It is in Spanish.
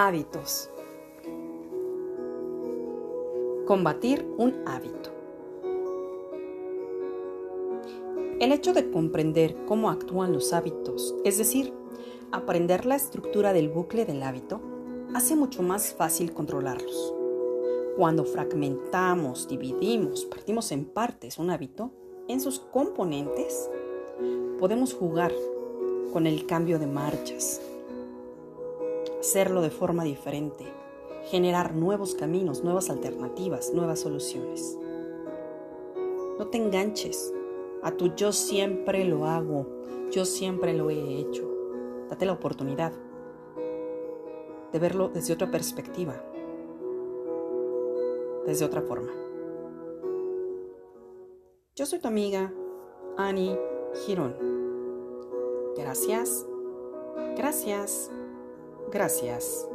Hábitos. Combatir un hábito. El hecho de comprender cómo actúan los hábitos, es decir, aprender la estructura del bucle del hábito, hace mucho más fácil controlarlos. Cuando fragmentamos, dividimos, partimos en partes un hábito, en sus componentes, podemos jugar con el cambio de marchas, hacerlo de forma diferente, generar nuevos caminos, nuevas alternativas, nuevas soluciones. No te enganches a tu yo siempre lo hago, yo siempre lo he hecho. Date la oportunidad de verlo desde otra perspectiva, desde otra forma. Yo soy tu amiga Annie Girón. Gracias, gracias, gracias.